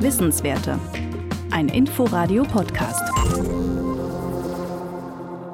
Wissenswerte. Ein Inforadio-Podcast.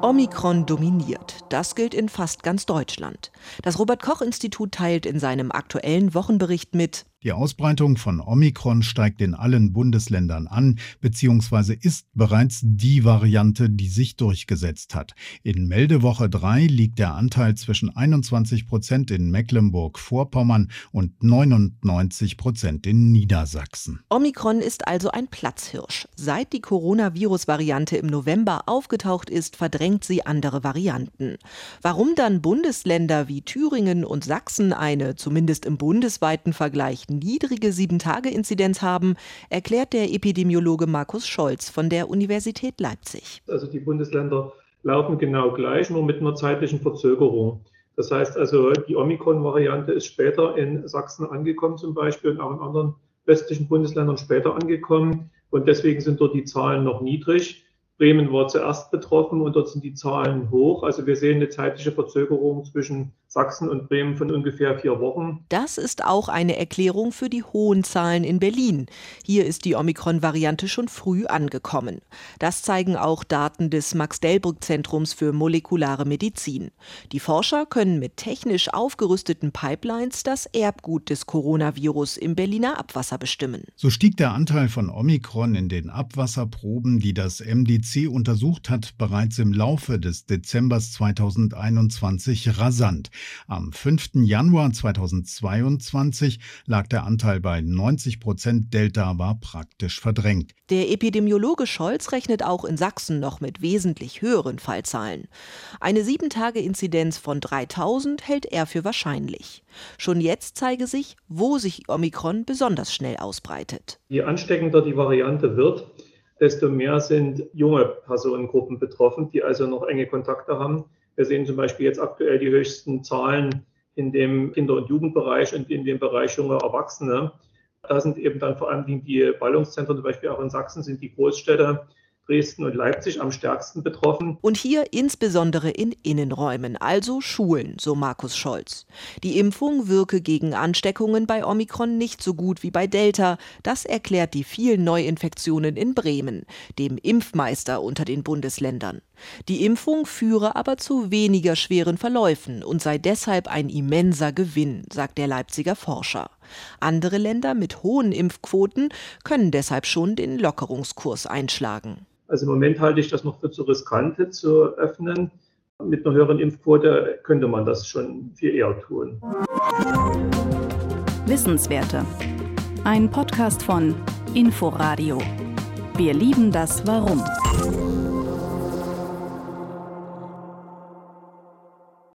Omikron dominiert. Das gilt in fast ganz Deutschland. Das Robert Koch Institut teilt in seinem aktuellen Wochenbericht mit, die Ausbreitung von Omikron steigt in allen Bundesländern an, beziehungsweise ist bereits die Variante, die sich durchgesetzt hat. In Meldewoche 3 liegt der Anteil zwischen 21 Prozent in Mecklenburg-Vorpommern und 99 Prozent in Niedersachsen. Omikron ist also ein Platzhirsch. Seit die Coronavirus-Variante im November aufgetaucht ist, verdrängt sie andere Varianten. Warum dann Bundesländer wie Thüringen und Sachsen eine, zumindest im bundesweiten Vergleich, niedrige Sieben-Tage-Inzidenz haben, erklärt der Epidemiologe Markus Scholz von der Universität Leipzig. Also die Bundesländer laufen genau gleich, nur mit einer zeitlichen Verzögerung. Das heißt also, die Omikron-Variante ist später in Sachsen angekommen zum Beispiel und auch in anderen westlichen Bundesländern später angekommen. Und deswegen sind dort die Zahlen noch niedrig. Bremen war zuerst betroffen und dort sind die Zahlen hoch. Also wir sehen eine zeitliche Verzögerung zwischen Sachsen und Bremen von ungefähr vier Wochen. Das ist auch eine Erklärung für die hohen Zahlen in Berlin. Hier ist die Omikron-Variante schon früh angekommen. Das zeigen auch Daten des Max-Delbrück-Zentrums für molekulare Medizin. Die Forscher können mit technisch aufgerüsteten Pipelines das Erbgut des Coronavirus im Berliner Abwasser bestimmen. So stieg der Anteil von Omikron in den Abwasserproben, die das MDC untersucht hat, bereits im Laufe des Dezembers 2021 rasant. Am 5. Januar 2022 lag der Anteil bei 90 Prozent, Delta war praktisch verdrängt. Der Epidemiologe Scholz rechnet auch in Sachsen noch mit wesentlich höheren Fallzahlen. Eine 7-Tage-Inzidenz von 3000 hält er für wahrscheinlich. Schon jetzt zeige sich, wo sich Omikron besonders schnell ausbreitet. Je ansteckender die Variante wird, desto mehr sind junge Personengruppen betroffen, die also noch enge Kontakte haben. Wir sehen zum Beispiel jetzt aktuell die höchsten Zahlen in dem Kinder- und Jugendbereich und in dem Bereich junge Erwachsene. Da sind eben dann vor allem die Ballungszentren, zum Beispiel auch in Sachsen, sind die Großstädte Dresden und Leipzig am stärksten betroffen. Und hier insbesondere in Innenräumen, also Schulen, so Markus Scholz. Die Impfung wirke gegen Ansteckungen bei Omikron nicht so gut wie bei Delta. Das erklärt die vielen Neuinfektionen in Bremen, dem Impfmeister unter den Bundesländern. Die Impfung führe aber zu weniger schweren Verläufen und sei deshalb ein immenser Gewinn, sagt der Leipziger Forscher. Andere Länder mit hohen Impfquoten können deshalb schon den Lockerungskurs einschlagen. Also im Moment halte ich das noch für zu riskant zu öffnen. Mit einer höheren Impfquote könnte man das schon viel eher tun. Wissenswerte. Ein Podcast von Inforadio. Wir lieben das Warum.